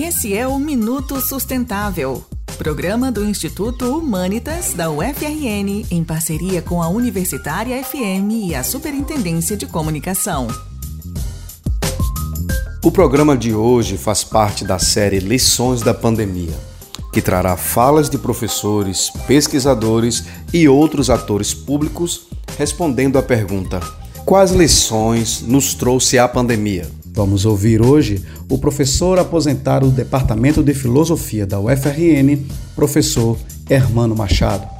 Esse é o Minuto Sustentável, programa do Instituto Humanitas da UFRN em parceria com a Universitária FM e a Superintendência de Comunicação. O programa de hoje faz parte da série Lições da Pandemia, que trará falas de professores, pesquisadores e outros atores públicos respondendo à pergunta: quais lições nos trouxe a pandemia? Vamos ouvir hoje o professor aposentado do Departamento de Filosofia da UFRN, professor Hermano Machado.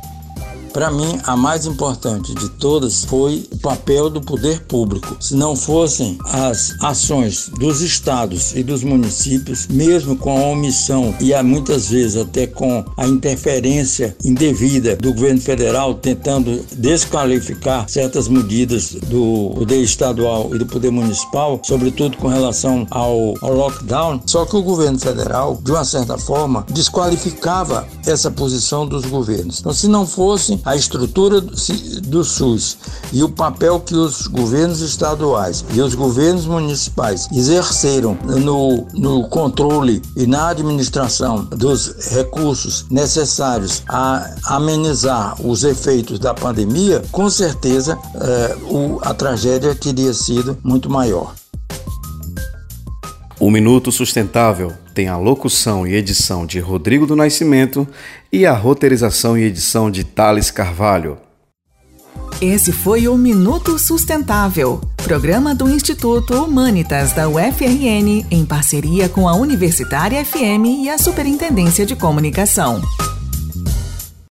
Para mim, a mais importante de todas foi o papel do poder público. Se não fossem as ações dos estados e dos municípios, mesmo com a omissão e muitas vezes até com a interferência indevida do governo federal tentando desqualificar certas medidas do poder estadual e do poder municipal, sobretudo com relação ao, ao lockdown, só que o governo federal, de uma certa forma, desqualificava essa posição dos governos. Então, se não fosse a estrutura do SUS e o papel que os governos estaduais e os governos municipais exerceram no, no controle e na administração dos recursos necessários a amenizar os efeitos da pandemia, com certeza eh, o, a tragédia teria sido muito maior. O Minuto Sustentável tem a locução e edição de Rodrigo do Nascimento e a roteirização e edição de Thales Carvalho. Esse foi o Minuto Sustentável, programa do Instituto Humanitas da UFRN em parceria com a Universitária FM e a Superintendência de Comunicação.